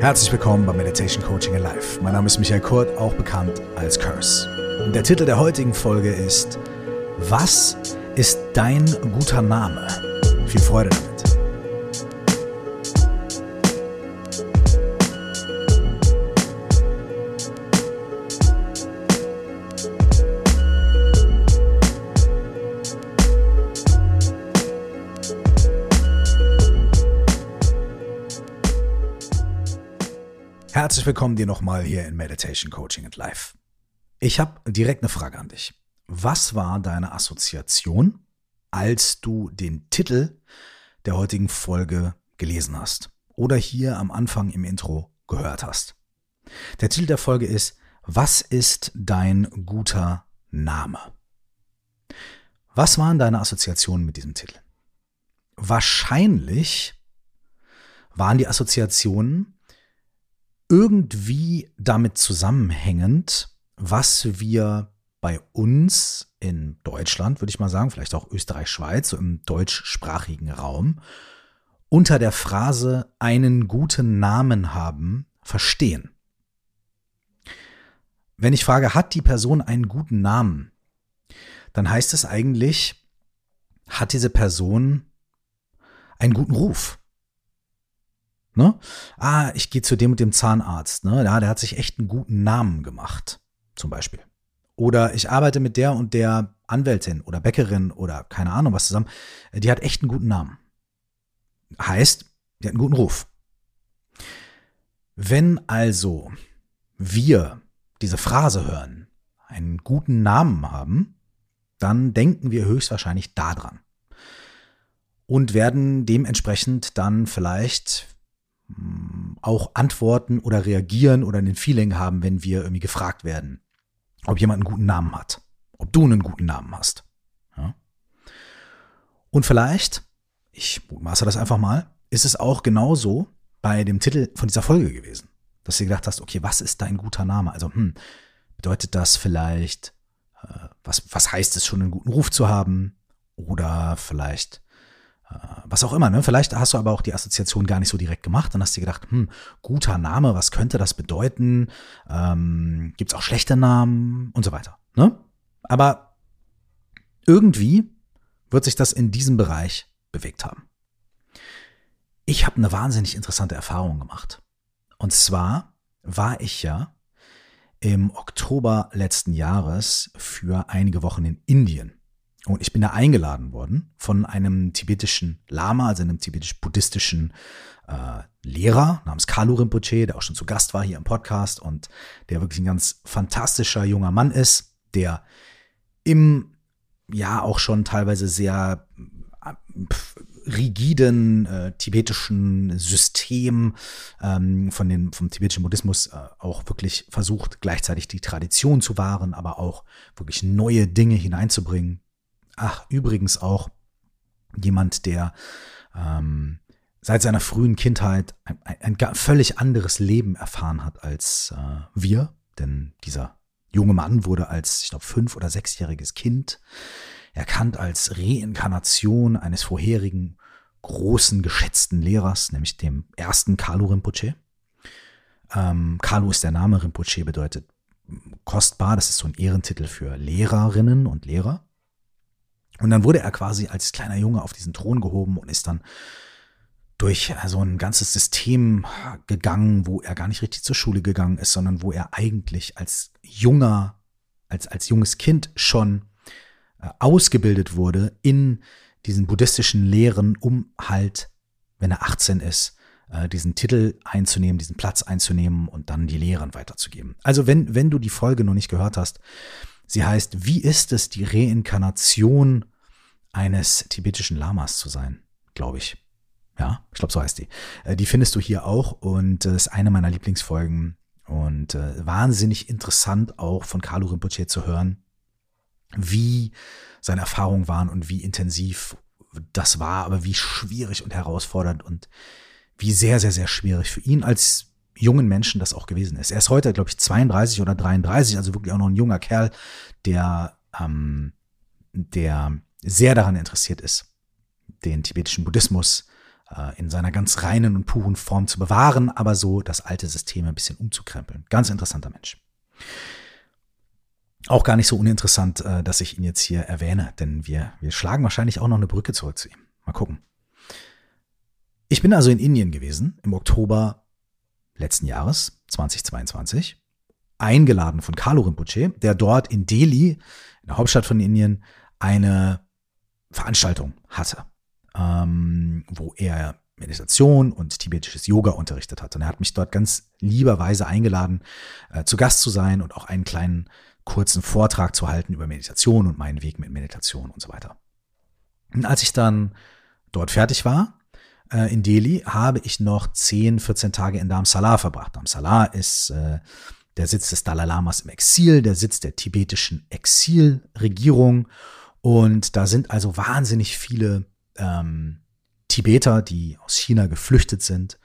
Herzlich willkommen bei Meditation Coaching Alive. Mein Name ist Michael Kurt, auch bekannt als Curse. Der Titel der heutigen Folge ist Was ist dein guter Name? Viel Freude damit. Herzlich willkommen dir nochmal hier in Meditation Coaching and Life. Ich habe direkt eine Frage an dich. Was war deine Assoziation, als du den Titel der heutigen Folge gelesen hast oder hier am Anfang im Intro gehört hast? Der Titel der Folge ist Was ist dein guter Name? Was waren deine Assoziationen mit diesem Titel? Wahrscheinlich waren die Assoziationen irgendwie damit zusammenhängend, was wir bei uns in Deutschland, würde ich mal sagen, vielleicht auch Österreich, Schweiz, so im deutschsprachigen Raum, unter der Phrase einen guten Namen haben, verstehen. Wenn ich frage, hat die Person einen guten Namen, dann heißt es eigentlich, hat diese Person einen guten Ruf. Ne? Ah, ich gehe zu dem und dem Zahnarzt. Ne? Ja, der hat sich echt einen guten Namen gemacht, zum Beispiel. Oder ich arbeite mit der und der Anwältin oder Bäckerin oder keine Ahnung was zusammen. Die hat echt einen guten Namen. Heißt, die hat einen guten Ruf. Wenn also wir diese Phrase hören, einen guten Namen haben, dann denken wir höchstwahrscheinlich daran. Und werden dementsprechend dann vielleicht auch antworten oder reagieren oder einen Feeling haben, wenn wir irgendwie gefragt werden, ob jemand einen guten Namen hat, ob du einen guten Namen hast. Ja? Und vielleicht, ich mutmaße das einfach mal, ist es auch genauso bei dem Titel von dieser Folge gewesen, dass du gedacht hast, okay, was ist dein guter Name? Also, hm, bedeutet das vielleicht, äh, was, was heißt es schon, einen guten Ruf zu haben? Oder vielleicht was auch immer, ne? Vielleicht hast du aber auch die Assoziation gar nicht so direkt gemacht. Dann hast du dir gedacht, hm, guter Name, was könnte das bedeuten? Ähm, Gibt es auch schlechte Namen und so weiter. Ne? Aber irgendwie wird sich das in diesem Bereich bewegt haben. Ich habe eine wahnsinnig interessante Erfahrung gemacht. Und zwar war ich ja im Oktober letzten Jahres für einige Wochen in Indien. Und ich bin da eingeladen worden von einem tibetischen Lama, also einem tibetisch-buddhistischen äh, Lehrer namens Kalu Rinpoche, der auch schon zu Gast war hier im Podcast und der wirklich ein ganz fantastischer junger Mann ist, der im ja auch schon teilweise sehr äh, rigiden äh, tibetischen System ähm, von den, vom tibetischen Buddhismus äh, auch wirklich versucht, gleichzeitig die Tradition zu wahren, aber auch wirklich neue Dinge hineinzubringen, Ach, übrigens auch jemand, der ähm, seit seiner frühen Kindheit ein, ein, ein, völlig anderes Leben erfahren hat als äh, wir. Denn dieser junge Mann wurde als, ich glaube, fünf- oder sechsjähriges Kind erkannt als Reinkarnation eines vorherigen großen, geschätzten Lehrers, nämlich dem ersten Kalu Rinpoche. Ähm, Kalu ist der Name, Rinpoche bedeutet kostbar, das ist so ein Ehrentitel für Lehrerinnen und Lehrer. Und dann wurde er quasi als kleiner Junge auf diesen Thron gehoben und ist dann durch äh, so ein ganzes System gegangen, wo er gar nicht richtig zur Schule gegangen ist, sondern wo er eigentlich als junger, als, als junges Kind schon äh, ausgebildet wurde in diesen buddhistischen Lehren, um halt, wenn er 18 ist, äh, diesen Titel einzunehmen, diesen Platz einzunehmen und dann die Lehren weiterzugeben. Also wenn, wenn du die Folge noch nicht gehört hast, sie heißt, wie ist es, die Reinkarnation eines tibetischen Lamas zu sein, glaube ich. Ja, ich glaube, so heißt die. Äh, die findest du hier auch und äh, ist eine meiner Lieblingsfolgen und äh, wahnsinnig interessant auch von Kalu Rinpoche zu hören, wie seine Erfahrungen waren und wie intensiv das war, aber wie schwierig und herausfordernd und wie sehr, sehr, sehr schwierig für ihn als jungen Menschen das auch gewesen ist. Er ist heute, glaube ich, 32 oder 33, also wirklich auch noch ein junger Kerl, der, ähm, der sehr daran interessiert ist, den tibetischen Buddhismus äh, in seiner ganz reinen und puren Form zu bewahren, aber so das alte System ein bisschen umzukrempeln. Ganz interessanter Mensch. Auch gar nicht so uninteressant, äh, dass ich ihn jetzt hier erwähne, denn wir, wir schlagen wahrscheinlich auch noch eine Brücke zurück zu ihm. Mal gucken. Ich bin also in Indien gewesen im Oktober letzten Jahres, 2022, eingeladen von Carlo Rinpoche, der dort in Delhi, in der Hauptstadt von Indien, eine Veranstaltung hatte, ähm, wo er Meditation und tibetisches Yoga unterrichtet hat. Und er hat mich dort ganz lieberweise eingeladen, äh, zu Gast zu sein und auch einen kleinen kurzen Vortrag zu halten über Meditation und meinen Weg mit Meditation und so weiter. Und als ich dann dort fertig war, äh, in Delhi, habe ich noch 10, 14 Tage in Dharamsala verbracht. Dharamsala ist äh, der Sitz des Dalai Lamas im Exil, der Sitz der tibetischen Exilregierung. Und da sind also wahnsinnig viele ähm, Tibeter, die aus China geflüchtet sind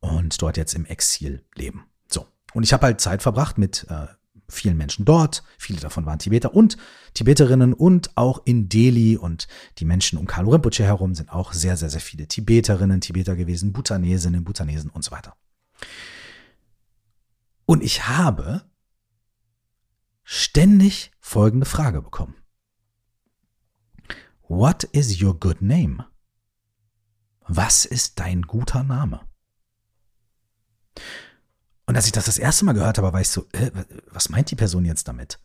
und dort jetzt im Exil leben. So. Und ich habe halt Zeit verbracht mit äh, vielen Menschen dort. Viele davon waren Tibeter und Tibeterinnen und auch in Delhi und die Menschen um Kalu Rinpoche herum sind auch sehr, sehr, sehr viele Tibeterinnen, Tibeter gewesen, Bhutanesinnen, Bhutanesen und so weiter. Und ich habe ständig folgende Frage bekommen. What is your good name? Was ist dein guter Name? Und als ich das das erste Mal gehört habe, war ich so, äh, was meint die Person jetzt damit?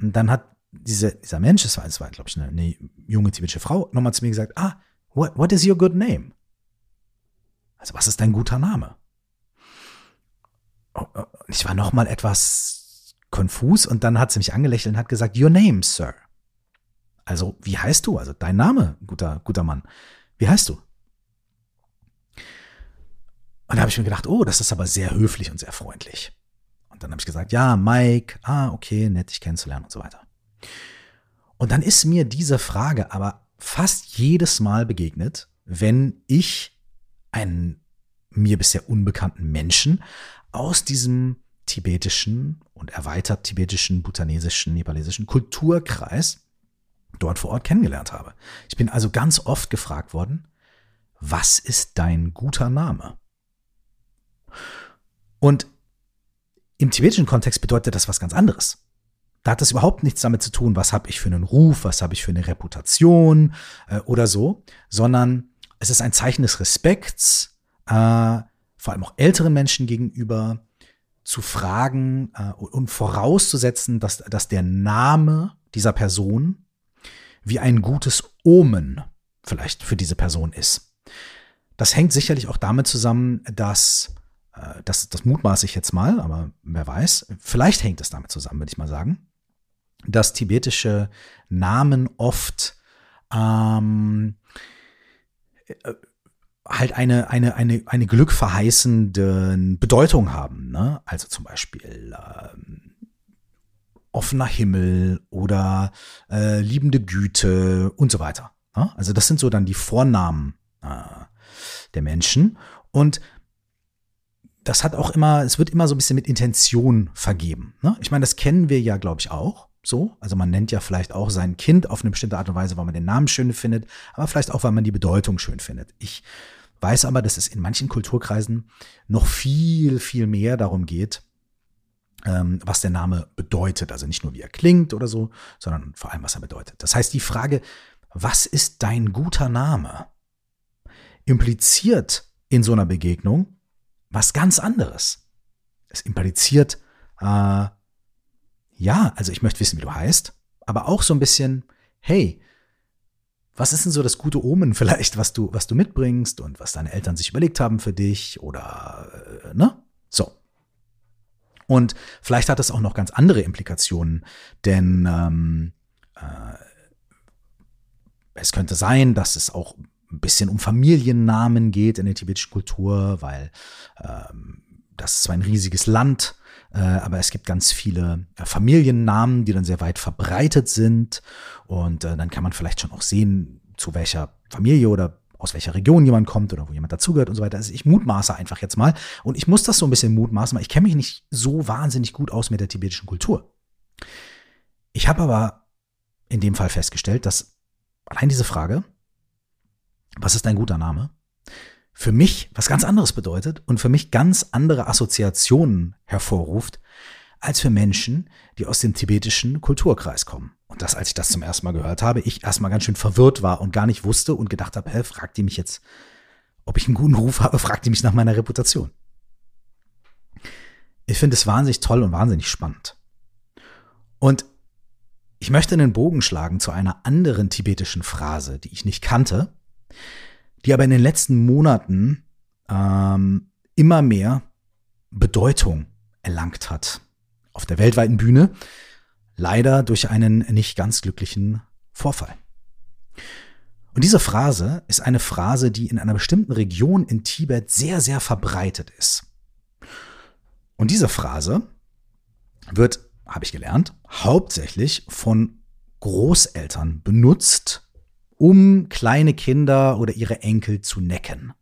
Und dann hat diese, dieser Mensch, es war, es war glaube ich, eine, eine, junge tibetische Frau, nochmal zu mir gesagt, ah, what, what is your good name? Also was ist dein guter Name? Oh, oh, ich war nochmal etwas konfus und dann hat sie mich angelächelt und hat gesagt, your name, sir. Also, wie heißt du? Also dein Name, guter, guter Mann. Wie heißt du? Und da habe ich mir gedacht, oh, das ist aber sehr höflich und sehr freundlich. Und dann habe ich gesagt, ja, Mike, ah, okay, nett, dich kennenzulernen und so weiter. Und dann ist mir diese Frage aber fast jedes Mal begegnet, wenn ich einen mir bisher unbekannten Menschen aus diesem tibetischen und erweitert tibetischen, bhutanesischen, nepalesischen Kulturkreis dort vor Ort kennengelernt habe. Ich bin also ganz oft gefragt worden, was ist dein guter Name? Und im tibetischen Kontext bedeutet das was ganz anderes. Da hat das überhaupt nichts damit zu tun, was habe ich für einen Ruf, was habe ich für eine Reputation äh, oder so, sondern es ist ein Zeichen des Respekts, äh, vor allem auch älteren Menschen gegenüber, zu fragen äh, und vorauszusetzen, dass, dass der Name dieser Person wie ein gutes Omen vielleicht für diese Person ist. Das hängt sicherlich auch damit zusammen, dass äh, das, das mutmaße ich jetzt mal, aber wer weiß, vielleicht hängt es damit zusammen, würde ich mal sagen, dass tibetische Namen oft ähm, äh, halt eine, eine, eine, eine glückverheißende Bedeutung haben. Ne? Also zum Beispiel ähm, offener Himmel oder äh, liebende Güte und so weiter. Ne? Also das sind so dann die Vornamen äh, der Menschen. Und das hat auch immer, es wird immer so ein bisschen mit Intention vergeben. Ne? Ich meine, das kennen wir ja, glaube ich, auch. So, also man nennt ja vielleicht auch sein Kind auf eine bestimmte Art und Weise, weil man den Namen schön findet, aber vielleicht auch, weil man die Bedeutung schön findet. Ich weiß aber, dass es in manchen Kulturkreisen noch viel, viel mehr darum geht, was der Name bedeutet. Also nicht nur, wie er klingt oder so, sondern vor allem, was er bedeutet. Das heißt, die Frage, was ist dein guter Name? impliziert in so einer Begegnung was ganz anderes. Es impliziert, äh, ja, also ich möchte wissen, wie du heißt, aber auch so ein bisschen, hey, was ist denn so das gute Omen vielleicht, was du, was du mitbringst und was deine Eltern sich überlegt haben für dich oder, äh, ne? So. Und vielleicht hat das auch noch ganz andere Implikationen, denn ähm, äh, es könnte sein, dass es auch ein bisschen um Familiennamen geht in der tibetischen Kultur, weil ähm, das ist zwar ein riesiges Land, äh, aber es gibt ganz viele äh, Familiennamen, die dann sehr weit verbreitet sind. Und äh, dann kann man vielleicht schon auch sehen, zu welcher Familie oder aus welcher Region jemand kommt oder wo jemand dazugehört und so weiter. Also ich mutmaße einfach jetzt mal. Und ich muss das so ein bisschen mutmaßen, weil ich kenne mich nicht so wahnsinnig gut aus mit der tibetischen Kultur. Ich habe aber in dem Fall festgestellt, dass allein diese Frage was ist dein guter Name, für mich was ganz anderes bedeutet und für mich ganz andere Assoziationen hervorruft, als für Menschen, die aus dem tibetischen Kulturkreis kommen. Und das, als ich das zum ersten Mal gehört habe, ich erstmal ganz schön verwirrt war und gar nicht wusste und gedacht habe, hä, fragt die mich jetzt, ob ich einen guten Ruf habe, fragt die mich nach meiner Reputation. Ich finde es wahnsinnig toll und wahnsinnig spannend. Und ich möchte einen Bogen schlagen zu einer anderen tibetischen Phrase, die ich nicht kannte, die aber in den letzten Monaten ähm, immer mehr Bedeutung erlangt hat auf der weltweiten Bühne, leider durch einen nicht ganz glücklichen Vorfall. Und diese Phrase ist eine Phrase, die in einer bestimmten Region in Tibet sehr, sehr verbreitet ist. Und diese Phrase wird, habe ich gelernt, hauptsächlich von Großeltern benutzt, um kleine Kinder oder ihre Enkel zu necken.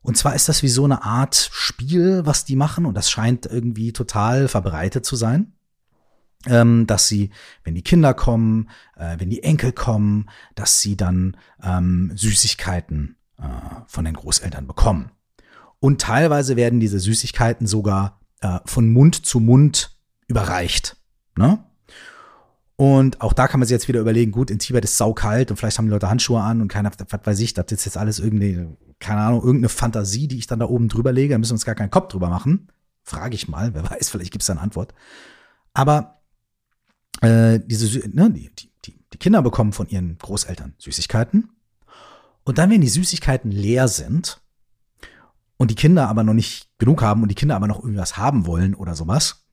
Und zwar ist das wie so eine Art Spiel, was die machen, und das scheint irgendwie total verbreitet zu sein. Ähm, dass sie, wenn die Kinder kommen, äh, wenn die Enkel kommen, dass sie dann ähm, Süßigkeiten äh, von den Großeltern bekommen. Und teilweise werden diese Süßigkeiten sogar äh, von Mund zu Mund überreicht. Ne? Und auch da kann man sich jetzt wieder überlegen, gut, in Tibet ist es saukalt und vielleicht haben die Leute Handschuhe an und keiner, was weiß ich, das ist jetzt alles irgendwie, keine Ahnung, irgendeine Fantasie, die ich dann da oben drüber lege, da müssen wir uns gar keinen Kopf drüber machen. Frage ich mal, wer weiß, vielleicht gibt es da eine Antwort. Aber äh, diese, ne, die, die, die Kinder bekommen von ihren Großeltern Süßigkeiten. Und dann, wenn die Süßigkeiten leer sind und die Kinder aber noch nicht genug haben und die Kinder aber noch irgendwas haben wollen oder sowas,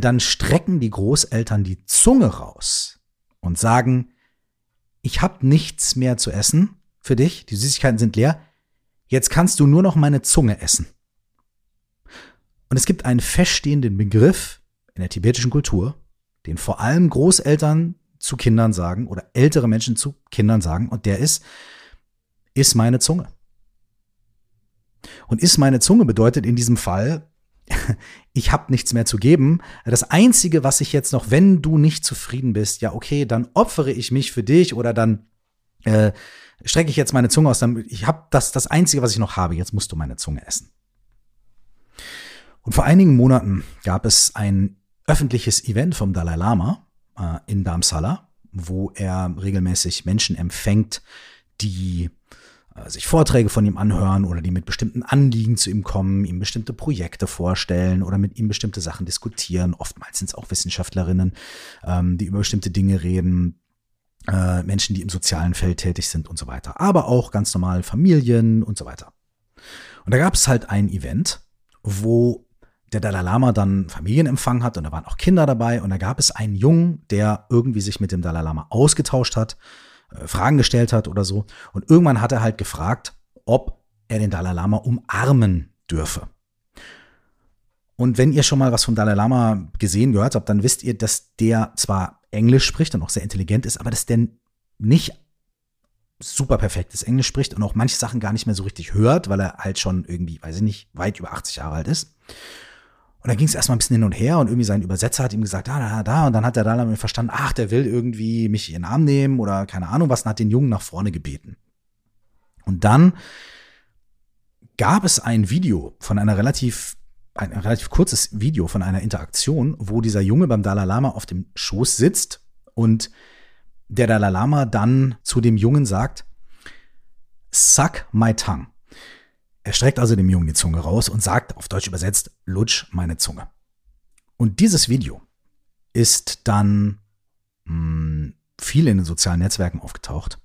dann strecken die Großeltern die Zunge raus und sagen, ich habe nichts mehr zu essen für dich, die Süßigkeiten sind leer, jetzt kannst du nur noch meine Zunge essen. Und es gibt einen feststehenden Begriff in der tibetischen Kultur, den vor allem Großeltern zu Kindern sagen oder ältere Menschen zu Kindern sagen, und der ist, ist meine Zunge. Und ist meine Zunge bedeutet in diesem Fall, ich habe nichts mehr zu geben. Das Einzige, was ich jetzt noch, wenn du nicht zufrieden bist, ja, okay, dann opfere ich mich für dich oder dann äh, strecke ich jetzt meine Zunge aus. Dann, ich habe das, das Einzige, was ich noch habe. Jetzt musst du meine Zunge essen. Und vor einigen Monaten gab es ein öffentliches Event vom Dalai Lama äh, in Damsala, wo er regelmäßig Menschen empfängt, die sich Vorträge von ihm anhören oder die mit bestimmten Anliegen zu ihm kommen, ihm bestimmte Projekte vorstellen oder mit ihm bestimmte Sachen diskutieren. Oftmals sind es auch Wissenschaftlerinnen, ähm, die über bestimmte Dinge reden, äh, Menschen, die im sozialen Feld tätig sind und so weiter. Aber auch ganz normal Familien und so weiter. Und da gab es halt ein Event, wo der Dalai Lama dann Familienempfang hat und da waren auch Kinder dabei und da gab es einen Jungen, der irgendwie sich mit dem Dalai Lama ausgetauscht hat äh, Fragen gestellt hat oder so. Und irgendwann hat er halt gefragt, ob er den Dalai Lama umarmen dürfe. Und wenn ihr schon mal was vom Dalai Lama gesehen gehört habt, dann wisst ihr, dass der zwar Englisch spricht und auch sehr intelligent ist, aber dass der nicht super perfektes Englisch spricht und auch manche Sachen gar nicht mehr so richtig hört, weil er halt schon irgendwie, weiß ich nicht, weit über 80 Jahre alt ist. Und dann ging es erstmal ein bisschen hin und her und irgendwie sein Übersetzer hat ihm gesagt, da, da, da. Und dann hat er da damit verstanden, ach, der will irgendwie mich in den Arm nehmen oder keine Ahnung was und hat den Jungen nach vorne gebeten. Und dann gab es ein Video von einer relativ, ein relativ kurzes Video von einer Interaktion, wo dieser Junge beim Dalai Lama auf dem Schoß sitzt und der Dalai Lama dann zu dem Jungen sagt, suck my tongue. Er streckt also dem Jungen die Zunge raus und sagt, auf Deutsch übersetzt, lutsch meine Zunge. Und dieses Video ist dann mh, hm, viel in den sozialen Netzwerken aufgetaucht.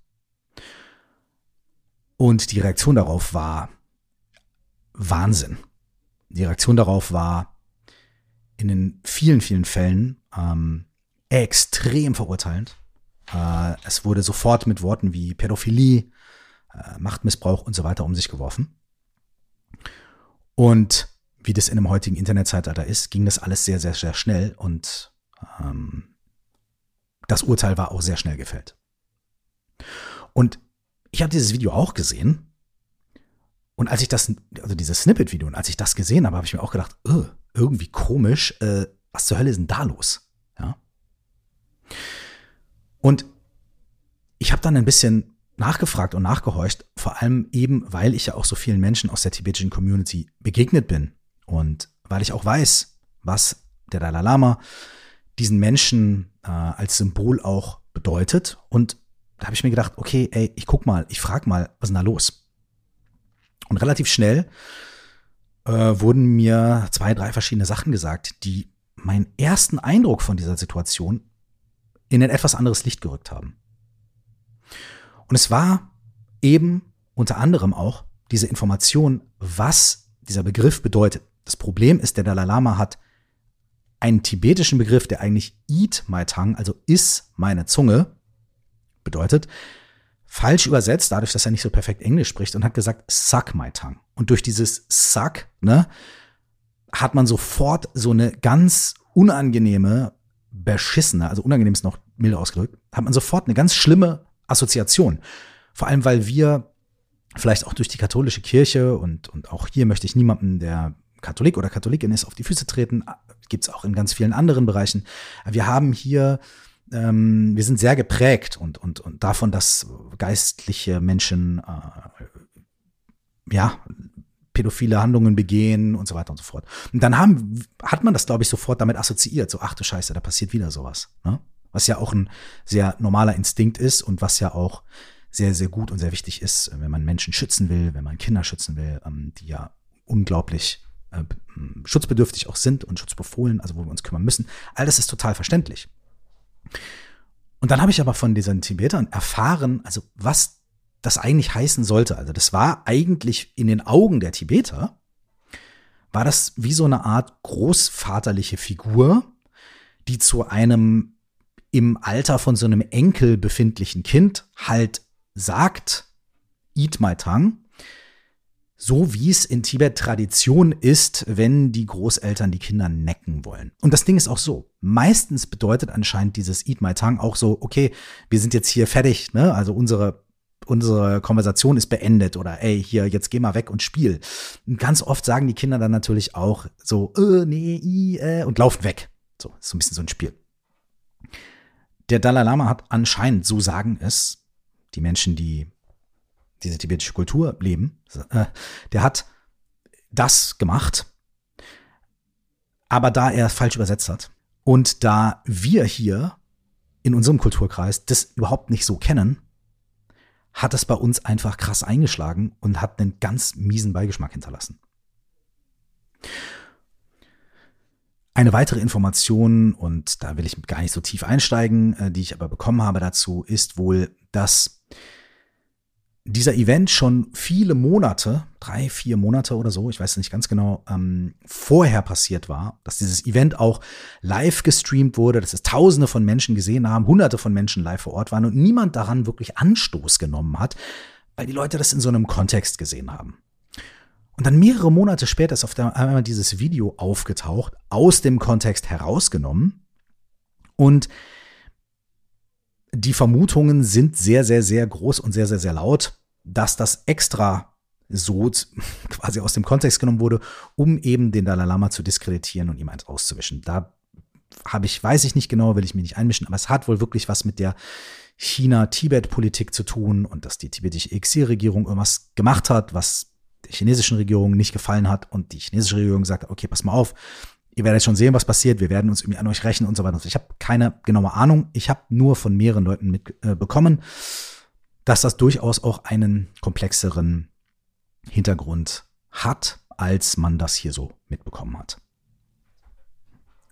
Und die Reaktion darauf war Wahnsinn. Die Reaktion darauf war in den vielen, vielen Fällen ähm, extrem verurteilend. Äh, es wurde sofort mit Worten wie Pädophilie, äh, Machtmissbrauch und so weiter um sich geworfen. Und wie das in einem heutigen Internetzeitalter ist, ging das alles sehr, sehr, sehr schnell und ähm, das Urteil war auch sehr schnell gefällt. Und ich habe dieses Video auch gesehen. Und als ich das, also dieses Snippet-Video, und als ich das gesehen habe, habe ich mir auch gedacht, irgendwie komisch, äh, was zur Hölle ist denn da los? Ja. Und ich habe dann ein bisschen nachgefragt und nachgehorcht, vor allem eben, weil ich ja auch so vielen Menschen aus der tibetischen Community begegnet bin und weil ich auch weiß, was der Dalai Lama diesen Menschen äh, als Symbol auch bedeutet. Und da habe ich mir gedacht, okay, ey, ich guck mal, ich frag mal, was ist denn da los? Und relativ schnell äh, wurden mir zwei, drei verschiedene Sachen gesagt, die meinen ersten Eindruck von dieser Situation in ein etwas anderes Licht gerückt haben. Und es war eben unter anderem auch diese Information, was dieser Begriff bedeutet. Das Problem ist, der Dalai Lama hat einen tibetischen Begriff, der eigentlich Eat my tongue, also iss meine Zunge, bedeutet, falsch übersetzt, dadurch, dass er nicht so perfekt Englisch spricht und hat gesagt, suck my tongue. Und durch dieses suck, ne, hat man sofort so eine ganz unangenehme, beschissene, also unangenehm ist noch milde ausgedrückt, hat man sofort eine ganz schlimme Assoziation. Vor allem, weil wir vielleicht auch durch die katholische Kirche und, und auch hier möchte ich niemanden, der Katholik oder Katholikin ist, auf die Füße treten. Gibt es auch in ganz vielen anderen Bereichen. Wir haben hier, ähm, wir sind sehr geprägt und, und, und davon, dass geistliche Menschen äh, ja pädophile Handlungen begehen und so weiter und so fort. Und dann haben, hat man das, glaube ich, sofort damit assoziiert. So, ach du Scheiße, da passiert wieder sowas. Ne? Was ja auch ein sehr normaler Instinkt ist und was ja auch sehr, sehr gut und sehr wichtig ist, wenn man Menschen schützen will, wenn man Kinder schützen will, ähm, die ja unglaublich äh, schutzbedürftig auch sind und schutzbefohlen, also wo wir uns kümmern müssen. All das ist total verständlich. Und dann habe ich aber von diesen Tibetern erfahren, also was das eigentlich heißen sollte. Also das war eigentlich in den Augen der Tibeter, war das wie so eine Art großvaterliche Figur, die zu einem im Alter von so einem Enkel befindlichen Kind halt sagt, eat my tongue, so wie es in Tibet Tradition ist, wenn die Großeltern die Kinder necken wollen. Und das Ding ist auch so. Meistens bedeutet anscheinend dieses Eat My Tongue auch so, okay, wir sind jetzt hier fertig, ne? Also unsere unsere Konversation ist beendet oder ey, hier, jetzt geh mal weg und spiel. Und ganz oft sagen die Kinder dann natürlich auch so, äh, nee, i, äh, und laufen weg. So, ist so ein bisschen so ein Spiel. Der Dalai Lama hat anscheinend, so sagen es, die Menschen, die diese tibetische Kultur leben, äh, der hat das gemacht, aber da er falsch übersetzt hat und da wir hier in unserem Kulturkreis das überhaupt nicht so kennen, hat es bei uns einfach krass eingeschlagen und hat einen ganz miesen Beigeschmack hinterlassen. Eine weitere Information, und da will ich gar nicht so tief einsteigen, äh, die ich aber bekommen habe dazu, ist wohl, dass dieser Event schon viele Monate, drei, vier Monate oder so, ich weiß nicht ganz genau, ähm, vorher passiert war, dass dieses Event auch live gestreamt wurde, dass es Tausende von Menschen gesehen haben, Hunderte von Menschen live vor Ort waren und niemand daran wirklich Anstoß genommen hat, weil die Leute das in so einem Kontext gesehen haben. Und dann mehrere Monate später ist auf einmal dieses Video aufgetaucht, aus dem Kontext herausgenommen und die Vermutungen sind sehr, sehr, sehr groß und sehr, sehr, sehr laut, dass das extra so quasi aus dem Kontext genommen wurde, um eben den Dalai Lama zu diskreditieren und ihm eins auszuwischen. Da habe ich, weiß ich nicht genau, will ich mich nicht einmischen, aber es hat wohl wirklich was mit der China-Tibet-Politik zu tun und dass die tibetische Exilregierung irgendwas gemacht hat, was der chinesischen Regierung nicht gefallen hat und die chinesische Regierung sagt, okay, pass mal auf, ihr werdet schon sehen, was passiert, wir werden uns irgendwie an euch rächen und so weiter. Ich habe keine genaue Ahnung. Ich habe nur von mehreren Leuten mitbekommen, äh, dass das durchaus auch einen komplexeren Hintergrund hat, als man das hier so mitbekommen hat.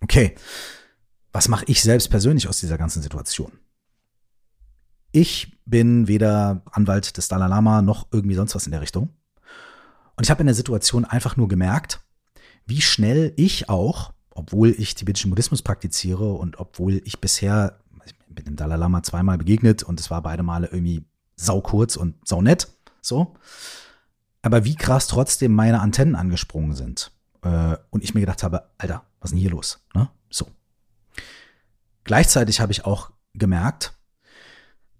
Okay, was mache ich selbst persönlich aus dieser ganzen Situation? Ich bin weder Anwalt des Dalai Lama noch irgendwie sonst was in der Richtung. Und ich habe in der Situation einfach nur gemerkt, wie schnell ich auch, obwohl ich tibetischen Buddhismus praktiziere und obwohl ich bisher, ich bin dem Dalai Lama zweimal begegnet und es war beide Male irgendwie sau kurz und sau nett, so. Aber wie krass trotzdem meine Antennen angesprungen sind. Äh, und ich mir gedacht habe, Alter, was ist denn hier los? Ne? So. Gleichzeitig habe ich auch gemerkt,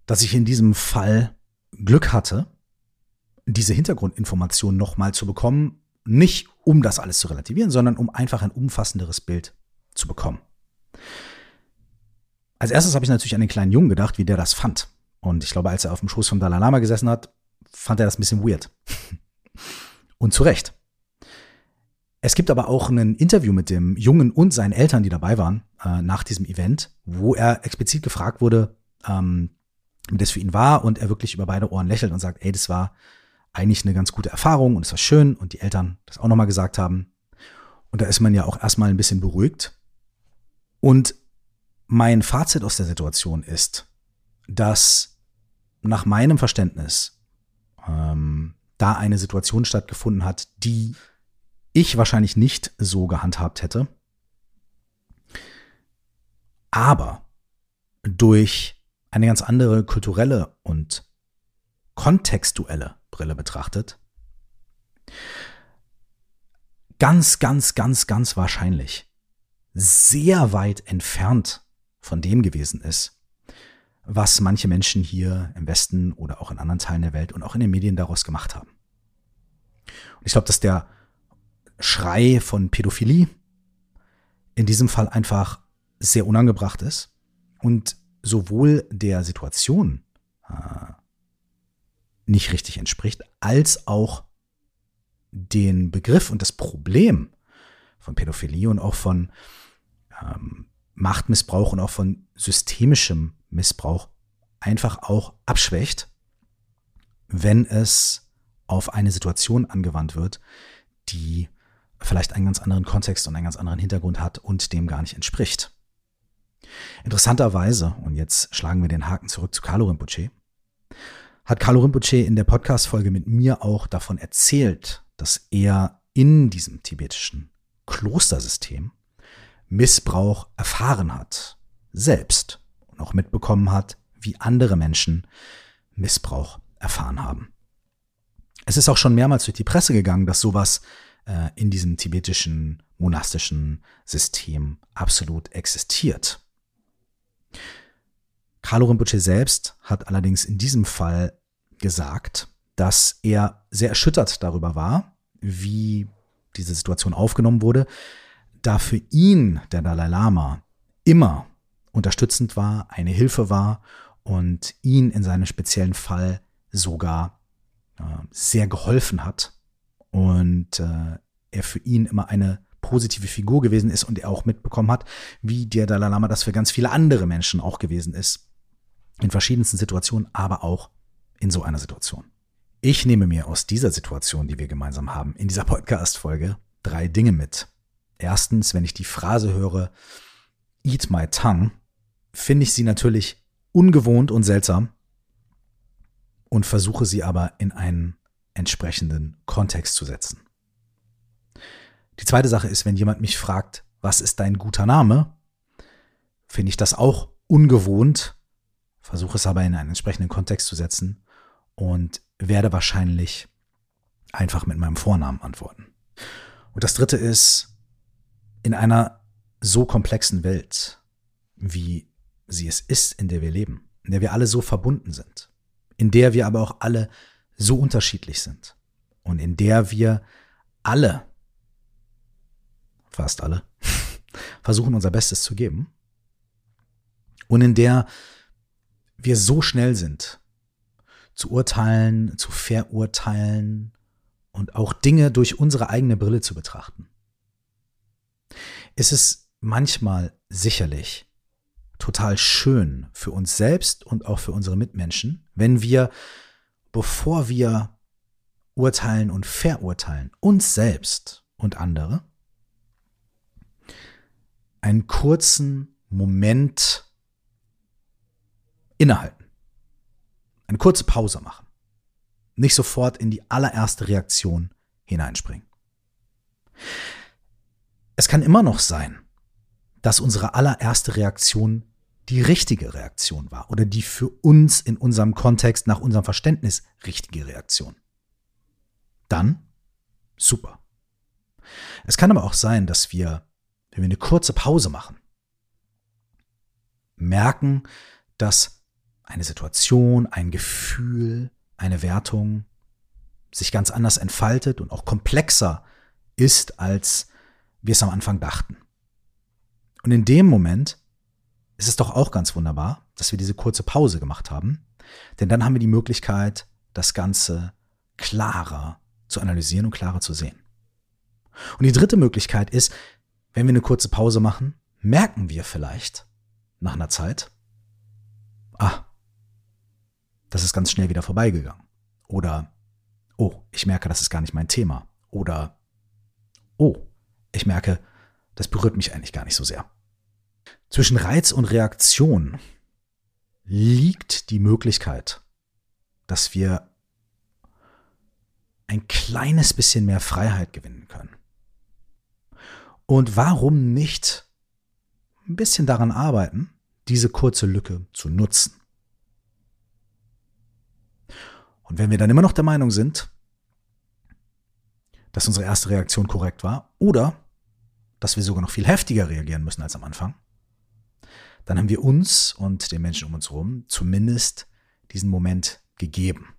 dass ich in diesem Fall Glück hatte, diese Hintergrundinformation nochmal zu bekommen, nicht um das alles zu relativieren, sondern um einfach ein umfassenderes Bild zu bekommen. Als erstes habe ich natürlich an den kleinen Jungen gedacht, wie der das fand. Und ich glaube, als er auf dem Schoß vom Dalai Lama gesessen hat, fand er das ein bisschen weird. und zu Recht. Es gibt aber auch ein Interview mit dem Jungen und seinen Eltern, die dabei waren, äh, nach diesem Event, wo er explizit gefragt wurde, ähm, wie das für ihn war und er wirklich über beide Ohren lächelt und sagt, ey, das war eigentlich eine ganz gute Erfahrung und es war schön und die Eltern das auch nochmal gesagt haben. Und da ist man ja auch erstmal ein bisschen beruhigt. Und mein Fazit aus der Situation ist, dass nach meinem Verständnis ähm, da eine Situation stattgefunden hat, die ich wahrscheinlich nicht so gehandhabt hätte. Aber durch eine ganz andere kulturelle und kontextuelle Brille betrachtet, ganz, ganz, ganz, ganz wahrscheinlich sehr weit entfernt von dem gewesen ist, was manche Menschen hier im Westen oder auch in anderen Teilen der Welt und auch in den Medien daraus gemacht haben. Und ich glaube, dass der Schrei von Pädophilie in diesem Fall einfach sehr unangebracht ist und sowohl der Situation nicht richtig entspricht, als auch den Begriff und das Problem von Pädophilie und auch von ähm, Machtmissbrauch und auch von systemischem Missbrauch einfach auch abschwächt, wenn es auf eine Situation angewandt wird, die vielleicht einen ganz anderen Kontext und einen ganz anderen Hintergrund hat und dem gar nicht entspricht. Interessanterweise, und jetzt schlagen wir den Haken zurück zu Carlo Rinpoche, hat Carlo Rinpoche in der Podcast-Folge mit mir auch davon erzählt, dass er in diesem tibetischen Klostersystem Missbrauch erfahren hat, selbst und auch mitbekommen hat, wie andere Menschen Missbrauch erfahren haben. Es ist auch schon mehrmals durch die Presse gegangen, dass sowas äh, in diesem tibetischen monastischen System absolut existiert. Carlo Rinpoche selbst hat allerdings in diesem Fall gesagt, dass er sehr erschüttert darüber war, wie diese Situation aufgenommen wurde, da für ihn der Dalai Lama immer unterstützend war, eine Hilfe war und ihn in seinem speziellen Fall sogar äh, sehr geholfen hat und äh, er für ihn immer eine positive Figur gewesen ist und er auch mitbekommen hat, wie der Dalai Lama das für ganz viele andere Menschen auch gewesen ist. In verschiedensten Situationen, aber auch in so einer Situation. Ich nehme mir aus dieser Situation, die wir gemeinsam haben, in dieser Podcast-Folge drei Dinge mit. Erstens, wenn ich die Phrase höre, eat my tongue, finde ich sie natürlich ungewohnt und seltsam und versuche sie aber in einen entsprechenden Kontext zu setzen. Die zweite Sache ist, wenn jemand mich fragt, was ist dein guter Name, finde ich das auch ungewohnt, versuche es aber in einen entsprechenden Kontext zu setzen und werde wahrscheinlich einfach mit meinem Vornamen antworten. Und das dritte ist, in einer so komplexen Welt, wie sie es ist, in der wir leben, in der wir alle so verbunden sind, in der wir aber auch alle so unterschiedlich sind und in der wir alle, fast alle, versuchen unser Bestes zu geben und in der wir so schnell sind, zu urteilen, zu verurteilen und auch Dinge durch unsere eigene Brille zu betrachten. Ist es manchmal sicherlich total schön für uns selbst und auch für unsere Mitmenschen, wenn wir, bevor wir urteilen und verurteilen, uns selbst und andere, einen kurzen Moment innehalten eine kurze Pause machen. Nicht sofort in die allererste Reaktion hineinspringen. Es kann immer noch sein, dass unsere allererste Reaktion die richtige Reaktion war oder die für uns in unserem Kontext nach unserem Verständnis richtige Reaktion. Dann super. Es kann aber auch sein, dass wir, wenn wir eine kurze Pause machen, merken, dass eine Situation, ein Gefühl, eine Wertung sich ganz anders entfaltet und auch komplexer ist, als wir es am Anfang dachten. Und in dem Moment ist es doch auch ganz wunderbar, dass wir diese kurze Pause gemacht haben, Denn dann haben wir die Möglichkeit, das Ganze klarer zu analysieren und klarer zu sehen. Und die dritte Möglichkeit ist, wenn wir eine kurze Pause machen, merken wir vielleicht nach einer Zeit, ah, das ist ganz schnell wieder vorbeigegangen. Oder, oh, ich merke, das ist gar nicht mein Thema. Oder, oh, ich merke, das berührt mich eigentlich gar nicht so sehr. Zwischen Reiz und Reaktion liegt die Möglichkeit, dass wir ein kleines bisschen mehr Freiheit gewinnen können. Und warum nicht ein bisschen daran arbeiten, diese kurze Lücke zu nutzen? Und wenn wir dann immer noch der Meinung sind, dass unsere erste Reaktion korrekt war oder dass wir sogar noch viel heftiger reagieren müssen als am Anfang, dann haben wir uns und den Menschen um uns herum zumindest diesen Moment gegeben.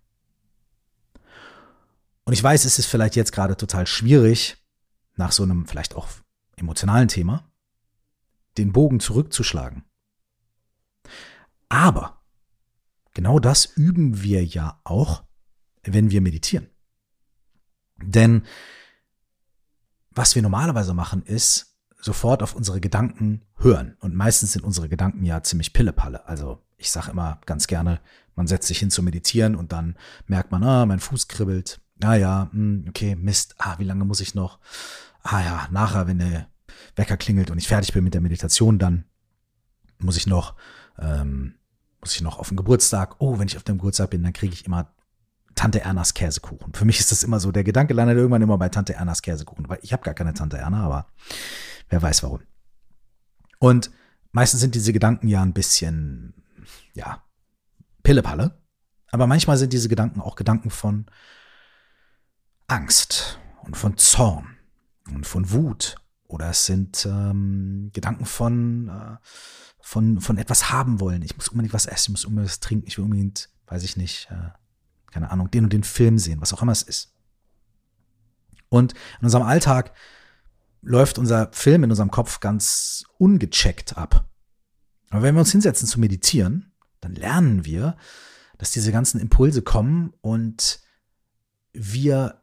Und ich weiß, es ist vielleicht jetzt gerade total schwierig, nach so einem vielleicht auch emotionalen Thema, den Bogen zurückzuschlagen. Aber genau das üben wir ja auch, wenn wir meditieren. Denn was wir normalerweise machen, ist sofort auf unsere Gedanken hören. Und meistens sind unsere Gedanken ja ziemlich pillepalle. Also ich sage immer ganz gerne, man setzt sich hin zu meditieren und dann merkt man, ah, mein Fuß kribbelt. Ah ja, hm, okay, Mist. Ah, wie lange muss ich noch? Ah ja, nachher, wenn der Wecker klingelt und ich fertig bin mit der Meditation, dann muss ich noch, ähm, muss ich noch auf den Geburtstag. Oh, wenn ich auf dem Geburtstag bin, dann kriege ich immer Tante Ernas Käsekuchen. Für mich ist das immer so, der Gedanke landet irgendwann immer bei Tante Ernas Käsekuchen, weil ich habe gar keine Tante Erna, aber wer weiß warum. Und meistens sind diese Gedanken ja ein bisschen, ja, Pillepalle. Aber manchmal sind diese Gedanken auch Gedanken von Angst und von Zorn und von Wut. Oder es sind ähm, Gedanken von, äh, von, von etwas haben wollen. Ich muss unbedingt was essen, ich muss unbedingt was trinken, ich will unbedingt, weiß ich nicht, äh, keine Ahnung, den und den Film sehen, was auch immer es ist. Und in unserem Alltag läuft unser Film in unserem Kopf ganz ungecheckt ab. Aber wenn wir uns hinsetzen zu meditieren, dann lernen wir, dass diese ganzen Impulse kommen und wir,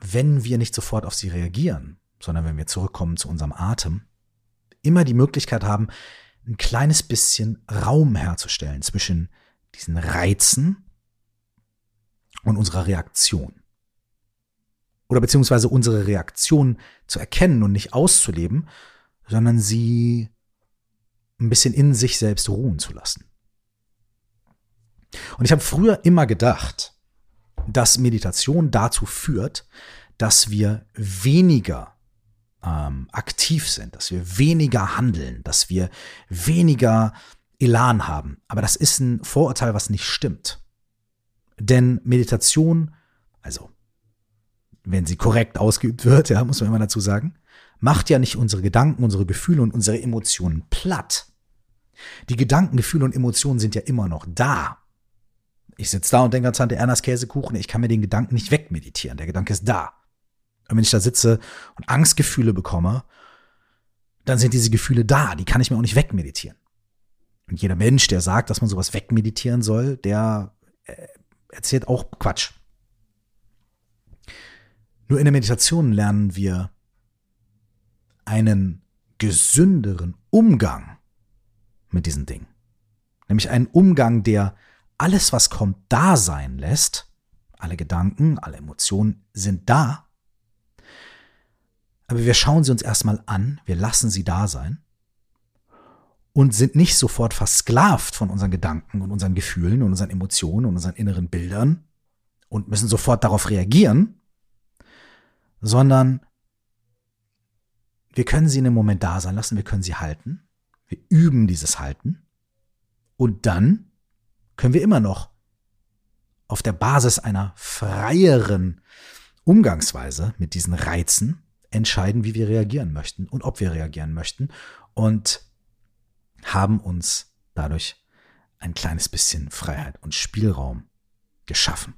wenn wir nicht sofort auf sie reagieren, sondern wenn wir zurückkommen zu unserem Atem, immer die Möglichkeit haben, ein kleines bisschen Raum herzustellen zwischen diesen Reizen und unserer Reaktion. Oder beziehungsweise unsere Reaktion zu erkennen und nicht auszuleben, sondern sie ein bisschen in sich selbst ruhen zu lassen. Und ich habe früher immer gedacht, dass Meditation dazu führt, dass wir weniger ähm, aktiv sind, dass wir weniger handeln, dass wir weniger Elan haben. Aber das ist ein Vorurteil, was nicht stimmt. Denn Meditation, also wenn sie korrekt ausgeübt wird, ja, muss man immer dazu sagen, macht ja nicht unsere Gedanken, unsere Gefühle und unsere Emotionen platt. Die Gedanken, Gefühle und Emotionen sind ja immer noch da. Ich sitze da und denke an Tante Ernas Käsekuchen, ich kann mir den Gedanken nicht wegmeditieren. Der Gedanke ist da. Und wenn ich da sitze und Angstgefühle bekomme, dann sind diese Gefühle da, die kann ich mir auch nicht wegmeditieren. Und jeder Mensch, der sagt, dass man sowas wegmeditieren soll, der äh, erzählt auch Quatsch. Nur in der Meditation lernen wir einen gesünderen Umgang mit diesen Dingen. Nämlich einen Umgang, der alles, was kommt, da sein lässt. Alle Gedanken, alle Emotionen sind da. Aber wir schauen sie uns erstmal an, wir lassen sie da sein und sind nicht sofort versklavt von unseren Gedanken und unseren Gefühlen und unseren Emotionen und unseren inneren Bildern und müssen sofort darauf reagieren, sondern wir können sie in einem Moment da sein lassen, wir können sie halten, wir üben dieses Halten und dann können wir immer noch auf der Basis einer freieren Umgangsweise mit diesen Reizen entscheiden, wie wir reagieren möchten und ob wir reagieren möchten und haben uns dadurch ein kleines bisschen Freiheit und Spielraum geschaffen.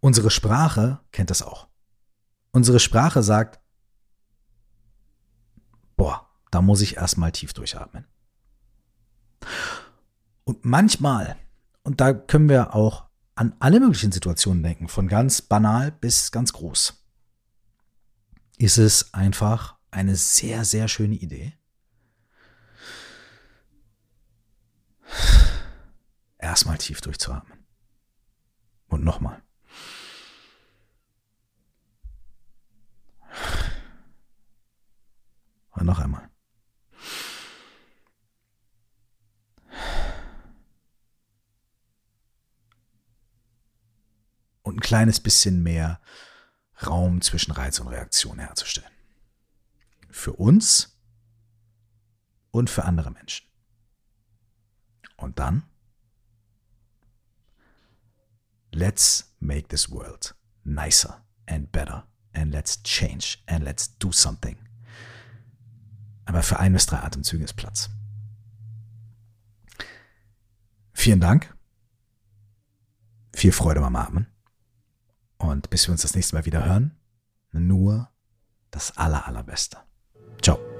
Unsere Sprache kennt das auch. Unsere Sprache sagt, boah, da muss ich erstmal tief durchatmen. Und manchmal, und da können wir auch an alle möglichen Situationen denken, von ganz banal bis ganz groß, ist es einfach eine sehr, sehr schöne Idee. Erstmal tief durchzuatmen. Und nochmal. Und noch einmal. Und ein kleines bisschen mehr Raum zwischen Reiz und Reaktion herzustellen. Für uns und für andere Menschen. Und dann, let's make this world nicer and better and let's change and let's do something. Aber für ein bis drei Atemzüge ist Platz. Vielen Dank. Viel Freude beim Atmen. Und bis wir uns das nächste Mal wieder hören, nur das Aller, Allerbeste. Ciao.